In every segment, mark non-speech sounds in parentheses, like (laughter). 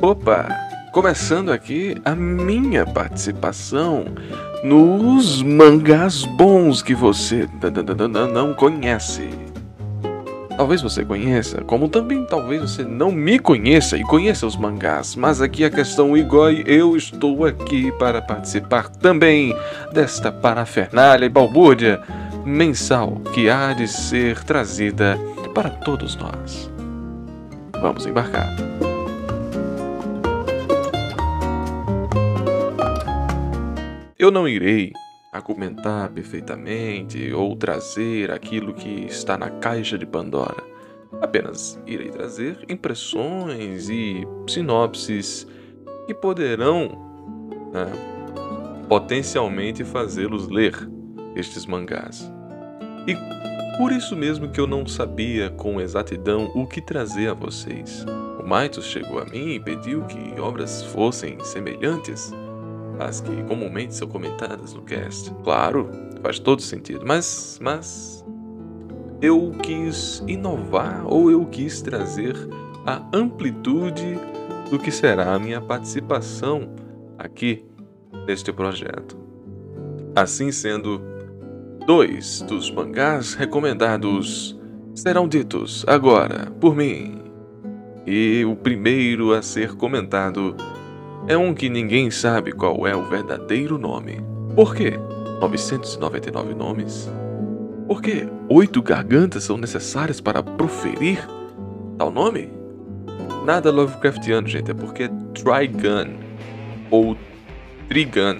Opa! Começando aqui a minha participação nos mangás bons que você não conhece. Talvez você conheça, como também talvez você não me conheça e conheça os mangás, mas aqui a questão Igor, eu estou aqui para participar também desta parafernália e balbúrdia mensal que há de ser trazida para todos nós. Vamos embarcar. Eu não irei argumentar perfeitamente ou trazer aquilo que está na caixa de Pandora. Apenas irei trazer impressões e sinopses que poderão né, potencialmente fazê-los ler estes mangás. E por isso mesmo que eu não sabia com exatidão o que trazer a vocês. O Maitos chegou a mim e pediu que obras fossem semelhantes as que comumente são comentadas no cast. Claro, faz todo sentido, mas, mas eu quis inovar ou eu quis trazer a amplitude do que será a minha participação aqui neste projeto. Assim sendo, dois dos mangás recomendados serão ditos agora por mim. E o primeiro a ser comentado é um que ninguém sabe qual é o verdadeiro nome. Por quê? 999 nomes? Por que oito gargantas são necessárias para proferir tal nome? Nada Lovecraftiano, gente, é porque é Trigun, ou Trigun,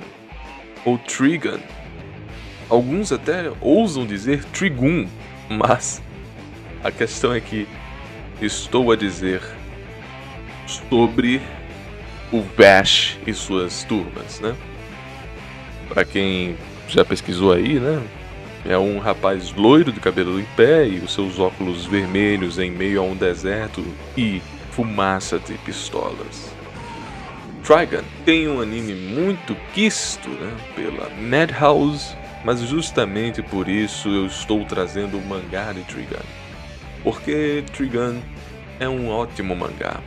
ou Trigun. Alguns até ousam dizer Trigun, mas a questão é que estou a dizer sobre o Bash e suas turmas, né? Para quem já pesquisou aí, né? É um rapaz loiro de cabelo em pé e os seus óculos vermelhos em meio a um deserto e fumaça de pistolas. Trigun tem um anime muito quisto né, pela Madhouse, mas justamente por isso eu estou trazendo o mangá de Trigun. Porque Trigun é um ótimo mangá.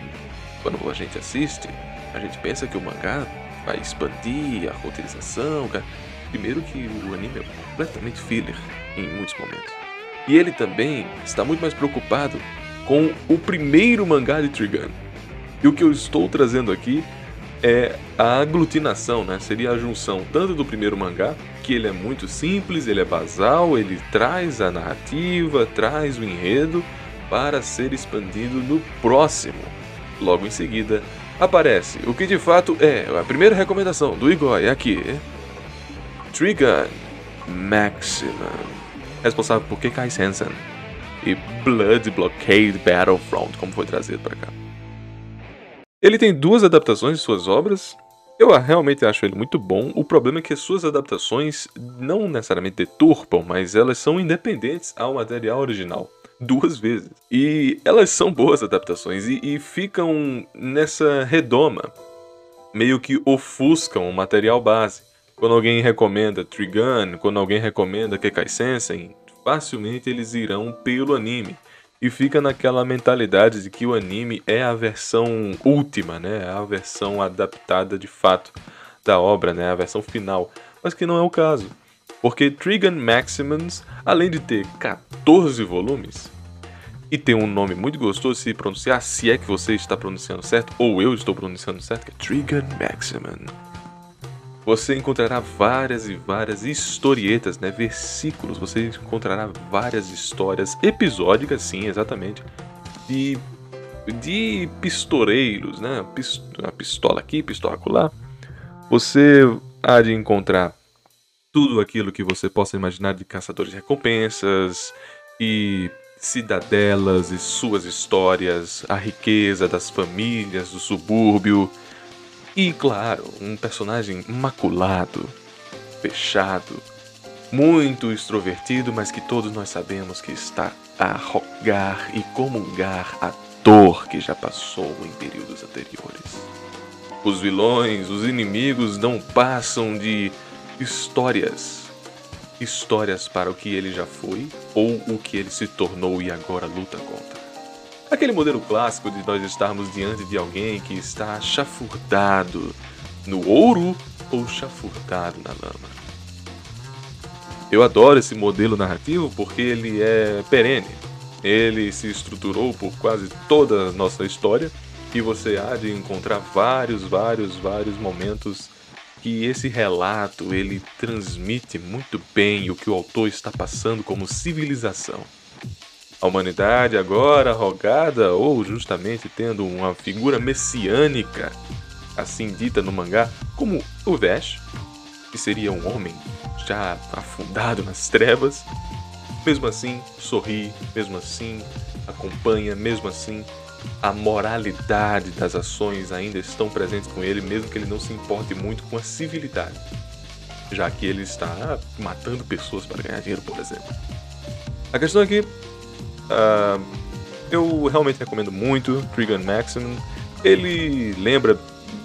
Quando a gente assiste, a gente pensa que o mangá vai expandir a roteirização. Primeiro que o anime é completamente filler em muitos momentos. E ele também está muito mais preocupado com o primeiro mangá de Trigun. E o que eu estou trazendo aqui é a aglutinação, né? Seria a junção tanto do primeiro mangá, que ele é muito simples, ele é basal, ele traz a narrativa, traz o enredo para ser expandido no próximo. Logo em seguida, aparece o que de fato é a primeira recomendação do Igor é aqui. Trigun Maximum, responsável por Kekai Sensen e Blood Blockade Battlefront, como foi trazido para cá. Ele tem duas adaptações de suas obras. Eu realmente acho ele muito bom. O problema é que as suas adaptações não necessariamente deturpam, mas elas são independentes ao material original duas vezes. E elas são boas adaptações e, e ficam nessa redoma, meio que ofuscam o material base. Quando alguém recomenda Trigun, quando alguém recomenda Kekai Sensen, facilmente eles irão pelo anime. E fica naquela mentalidade de que o anime é a versão última, né? É a versão adaptada de fato da obra, né? A versão final. Mas que não é o caso. Porque Trigun Maximums, além de ter 14 volumes, e ter um nome muito gostoso de se pronunciar, se é que você está pronunciando certo, ou eu estou pronunciando certo, que é Trigun Maximum. Você encontrará várias e várias historietas, né, versículos, você encontrará várias histórias episódicas, sim, exatamente, de, de pistoleiros, né, a pistola aqui, pistola lá. Você há de encontrar tudo aquilo que você possa imaginar de caçadores de recompensas e cidadelas e suas histórias, a riqueza das famílias do subúrbio e, claro, um personagem maculado, fechado, muito extrovertido, mas que todos nós sabemos que está a rogar e comungar a dor que já passou em períodos anteriores. Os vilões, os inimigos não passam de histórias histórias para o que ele já foi ou o que ele se tornou e agora luta contra. Aquele modelo clássico de nós estarmos diante de alguém que está chafurdado no ouro ou chafurdado na lama. Eu adoro esse modelo narrativo porque ele é perene. Ele se estruturou por quase toda a nossa história e você há de encontrar vários, vários, vários momentos que esse relato ele transmite muito bem o que o autor está passando como civilização. A humanidade agora rogada ou justamente tendo uma figura messiânica, assim dita no mangá, como o Vesh, que seria um homem já afundado nas trevas, mesmo assim sorri, mesmo assim acompanha, mesmo assim a moralidade das ações ainda estão presentes com ele, mesmo que ele não se importe muito com a civilidade, já que ele está matando pessoas para ganhar dinheiro, por exemplo. A questão aqui, uh, eu realmente recomendo muito Trigun Maximum. Ele lembra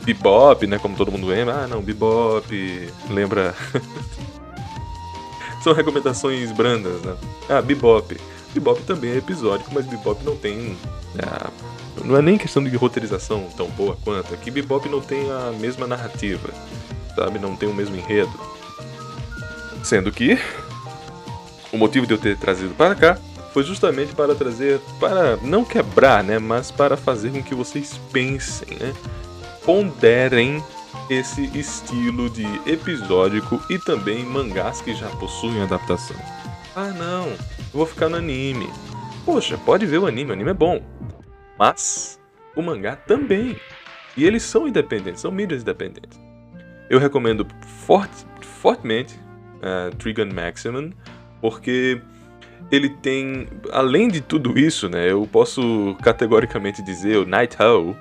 Bebop, né? Como todo mundo lembra. Ah, não, Bebop lembra (laughs) são recomendações brandas, né? Ah, Bebop. Bebop também é episódico, mas Bebop não tem. Ah, não é nem questão de roteirização tão boa quanto. Aqui Bebop não tem a mesma narrativa, sabe? Não tem o mesmo enredo. Sendo que o motivo de eu ter trazido para cá foi justamente para trazer, para não quebrar, né? Mas para fazer com que vocês pensem, né? Ponderem esse estilo de episódico e também mangás que já possuem adaptação. Ah não, eu vou ficar no anime. Poxa, pode ver o anime, o anime é bom. Mas o mangá também. E eles são independentes, são mídias independentes. Eu recomendo forte, fortemente uh, Trigun Maximum, porque ele tem, além de tudo isso, né, eu posso categoricamente dizer o Night Owl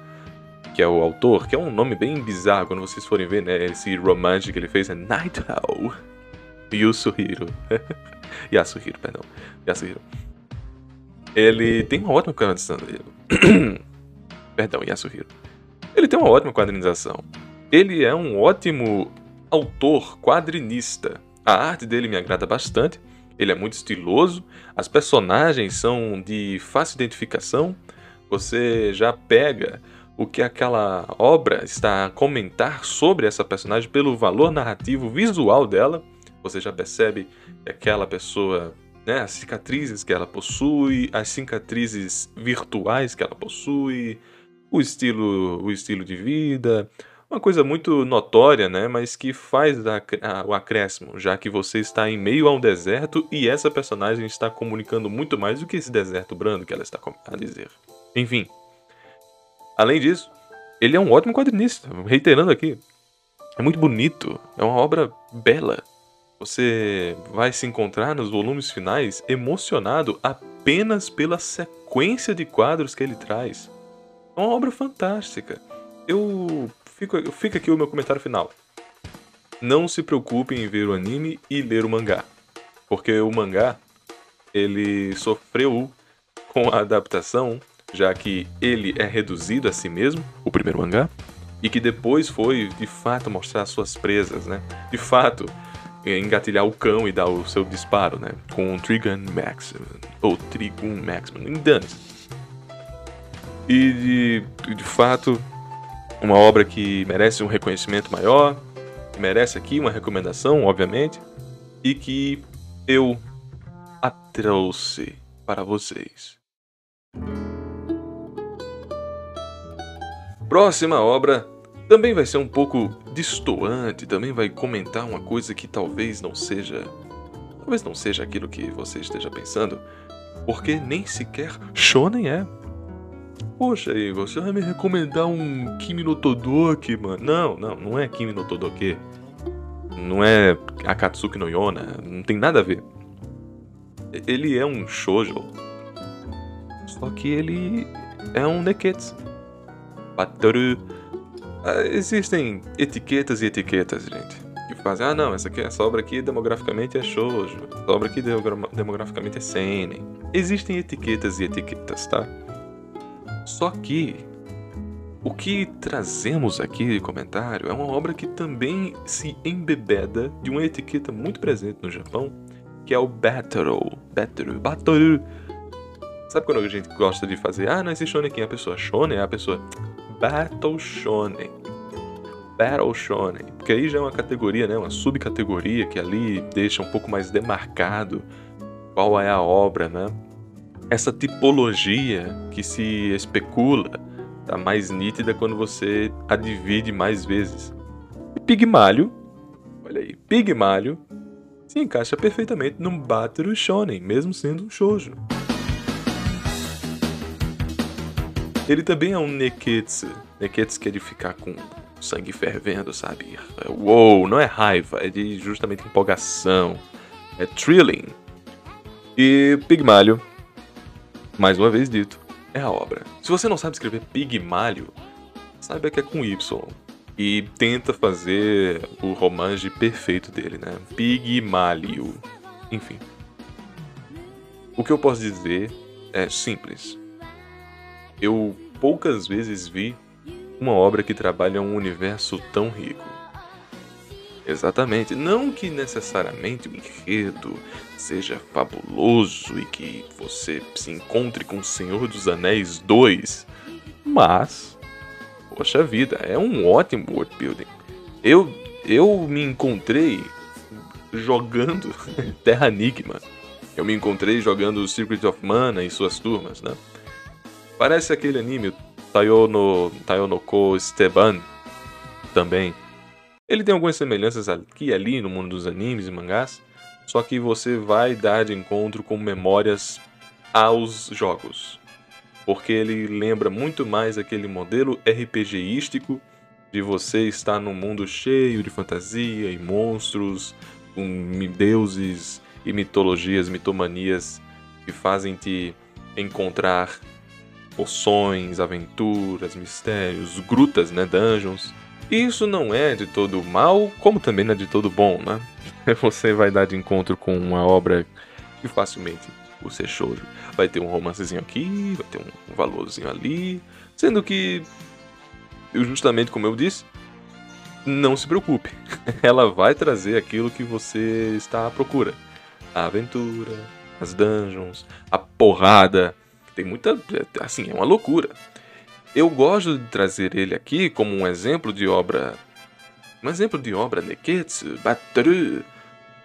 que é o autor, que é um nome bem bizarro quando vocês forem ver, né? Esse romance que ele fez é Night Owl. Yusuhiro. (laughs) Yasuhiro, perdão. Yasuhiro. Ele tem uma ótima quadrinização. (clears throat) perdão, Yasuhiro. Ele tem uma ótima quadrinização. Ele é um ótimo autor quadrinista. A arte dele me agrada bastante. Ele é muito estiloso. As personagens são de fácil identificação. Você já pega o que aquela obra está a comentar sobre essa personagem pelo valor narrativo visual dela. Você já percebe que aquela pessoa, né, as cicatrizes que ela possui, as cicatrizes virtuais que ela possui, o estilo, o estilo de vida, uma coisa muito notória, né, mas que faz a, a, o acréscimo, já que você está em meio a um deserto e essa personagem está comunicando muito mais do que esse deserto brando que ela está a dizer. Enfim, Além disso, ele é um ótimo quadrinista, reiterando aqui. É muito bonito, é uma obra bela. Você vai se encontrar nos volumes finais emocionado apenas pela sequência de quadros que ele traz. É uma obra fantástica. Eu fico, fica aqui o meu comentário final. Não se preocupe em ver o anime e ler o mangá, porque o mangá ele sofreu com a adaptação já que ele é reduzido a si mesmo, o primeiro mangá, e que depois foi de fato mostrar suas presas, né? De fato, engatilhar o cão e dar o seu disparo, né? Com o Trigun Maximum, ou Trigun Maximum, danos. E de, de fato, uma obra que merece um reconhecimento maior, merece aqui uma recomendação, obviamente, e que eu a trouxe para vocês. Próxima obra também vai ser um pouco distoante, também vai comentar uma coisa que talvez não seja. Talvez não seja aquilo que você esteja pensando, porque nem sequer shonen é. Poxa, aí, você vai me recomendar um Kimi no Todoke, mano? Não, não, não é Kimi no Todoke. Não é Akatsuki no Yona, não tem nada a ver. Ele é um shoujo. Só que ele é um neketsu. Batoru. Ah, existem etiquetas e etiquetas, gente. Que fazem, ah não, essa, aqui, essa obra aqui demograficamente é shoujo, essa obra aqui demograficamente é seinen. Existem etiquetas e etiquetas, tá? Só que o que trazemos aqui de comentário é uma obra que também se embebeda de uma etiqueta muito presente no Japão, que é o Batoru. Batoru. Batoru Sabe quando a gente gosta de fazer, ah, não existe shonen é a pessoa shonen, é a pessoa Battle Shonen. Battle Shonen. Porque aí já é uma categoria, né? Uma subcategoria que ali deixa um pouco mais demarcado qual é a obra, né? Essa tipologia que se especula tá mais nítida quando você a divide mais vezes. E Pigmalho, olha aí, Pigmalho se encaixa perfeitamente num Battle Shonen, mesmo sendo um shoujo. Ele também é um Neketsu. Neketsu que é de ficar com sangue fervendo, sabe? Uou, não é raiva, é de justamente empolgação. É thrilling. E Pigmalho, mais uma vez dito, é a obra. Se você não sabe escrever Pigmalho, saiba que é com Y. E tenta fazer o romance perfeito dele, né? Pigmalho. Enfim. O que eu posso dizer é simples. Eu poucas vezes vi uma obra que trabalha um universo tão rico. Exatamente. Não que necessariamente o enredo seja fabuloso e que você se encontre com o Senhor dos Anéis 2, mas, poxa vida, é um ótimo world building. Eu, eu me encontrei jogando (laughs) Terra Enigma. Eu me encontrei jogando Secret of Mana e suas turmas, né? Parece aquele anime Tayono, Tayonoko Esteban também. Ele tem algumas semelhanças aqui e ali no mundo dos animes e mangás, só que você vai dar de encontro com memórias aos jogos. Porque ele lembra muito mais aquele modelo RPGístico de você estar num mundo cheio de fantasia e monstros, com deuses e mitologias, mitomanias que fazem te encontrar poções, aventuras, mistérios, grutas, né, dungeons. Isso não é de todo mal, como também não é de todo bom, né? (laughs) Você vai dar de encontro com uma obra que facilmente, ser shoujo, vai ter um romancezinho aqui, vai ter um valorzinho ali, sendo que, justamente como eu disse, não se preocupe, (laughs) ela vai trazer aquilo que você está à procura. A aventura, as dungeons, a porrada, tem muita. Assim, é uma loucura. Eu gosto de trazer ele aqui como um exemplo de obra. Um exemplo de obra Neketsu, Batru.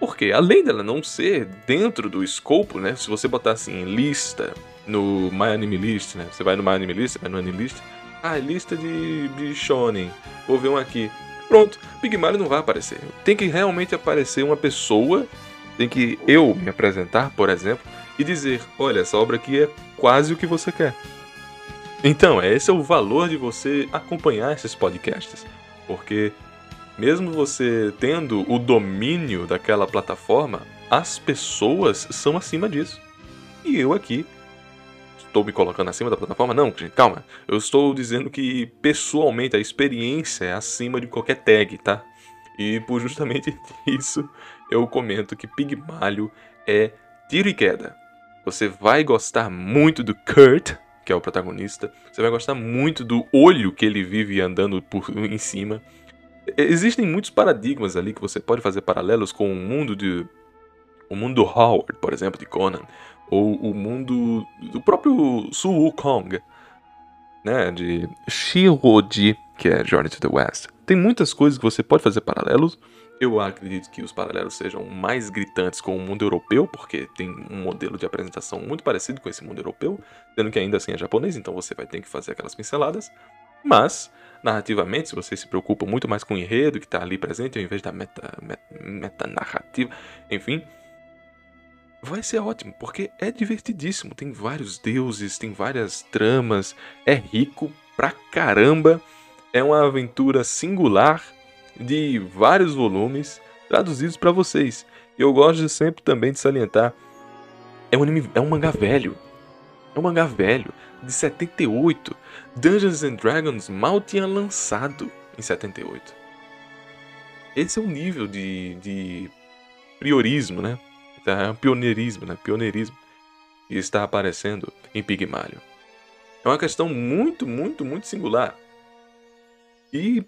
Porque além dela não ser dentro do escopo, né? Se você botar assim lista no My Anime List, né? Você vai no My Anime List, vai no Anime List. Ah, lista de, de shonen. Vou ver um aqui. Pronto, Big Mario não vai aparecer. Tem que realmente aparecer uma pessoa. Tem que eu me apresentar, por exemplo, e dizer: olha, essa obra aqui é quase o que você quer. Então, esse é o valor de você acompanhar esses podcasts, porque mesmo você tendo o domínio daquela plataforma, as pessoas são acima disso. E eu aqui estou me colocando acima da plataforma? Não, gente, calma. Eu estou dizendo que pessoalmente a experiência é acima de qualquer tag, tá? E por justamente (laughs) isso eu comento que Pigmalho é tiro e queda. Você vai gostar muito do Kurt, que é o protagonista. Você vai gostar muito do olho que ele vive andando por em cima. Existem muitos paradigmas ali que você pode fazer paralelos com o mundo de o mundo do Howard, por exemplo, de Conan, ou o mundo do próprio Su Wukong, né, de Shiroji, que é Journey to the West. Tem muitas coisas que você pode fazer paralelos eu acredito que os paralelos sejam mais gritantes com o mundo europeu, porque tem um modelo de apresentação muito parecido com esse mundo europeu, sendo que ainda assim é japonês, então você vai ter que fazer aquelas pinceladas. Mas, narrativamente, se você se preocupa muito mais com o enredo que está ali presente, ao invés da meta, meta, meta narrativa, enfim, vai ser ótimo, porque é divertidíssimo. Tem vários deuses, tem várias tramas, é rico pra caramba, é uma aventura singular de vários volumes traduzidos para vocês. Eu gosto sempre também de salientar, é um, anime, é um mangá velho. É um mangá velho, de 78. Dungeons and Dragons mal tinha lançado em 78. Esse é o nível de, de priorismo, né? É um pioneirismo, né? Pioneirismo que está aparecendo em Pigmalho. É uma questão muito, muito, muito singular. E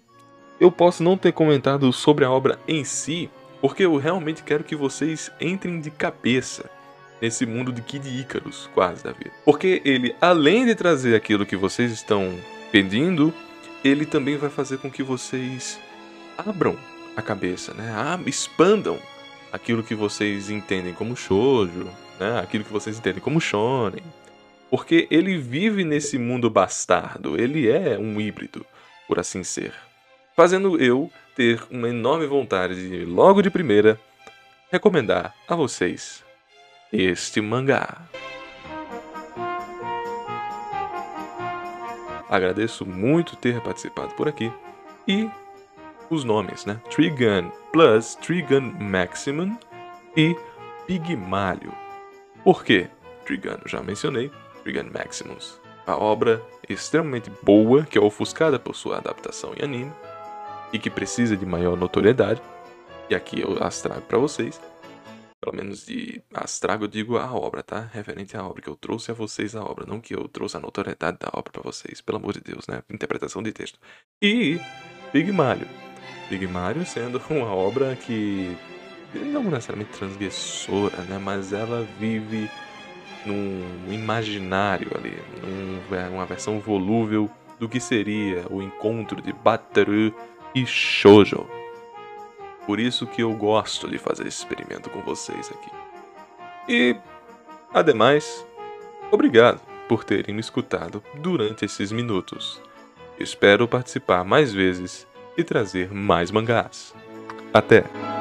eu posso não ter comentado sobre a obra em si, porque eu realmente quero que vocês entrem de cabeça nesse mundo de Kid Icarus, quase da vida. Porque ele, além de trazer aquilo que vocês estão pedindo, ele também vai fazer com que vocês abram a cabeça, né? Ah, expandam aquilo que vocês entendem como shoujo, né? Aquilo que vocês entendem como shonen. Porque ele vive nesse mundo bastardo, ele é um híbrido, por assim ser. Fazendo eu ter uma enorme vontade de, logo de primeira, recomendar a vocês este mangá. Agradeço muito ter participado por aqui e os nomes, né? Trigun Plus, Trigun Maximum e Pigmalho. Por quê? Trigun, já mencionei, Trigun Maximus. A obra extremamente boa, que é ofuscada por sua adaptação em anime e que precisa de maior notoriedade. E aqui eu as trago para vocês. Pelo menos de as trago, eu digo a obra, tá? Referente à obra, que eu trouxe a vocês a obra, não que eu trouxe a notoriedade da obra para vocês, pelo amor de Deus, né? Interpretação de texto. E. Big Mario sendo (laughs) uma obra que não necessariamente transgressora, né? Mas ela vive num imaginário ali, num, uma versão volúvel do que seria o encontro de Bataru e Shoujo. Por isso que eu gosto de fazer esse experimento com vocês aqui. E, ademais, obrigado por terem me escutado durante esses minutos. Espero participar mais vezes e trazer mais mangás. Até!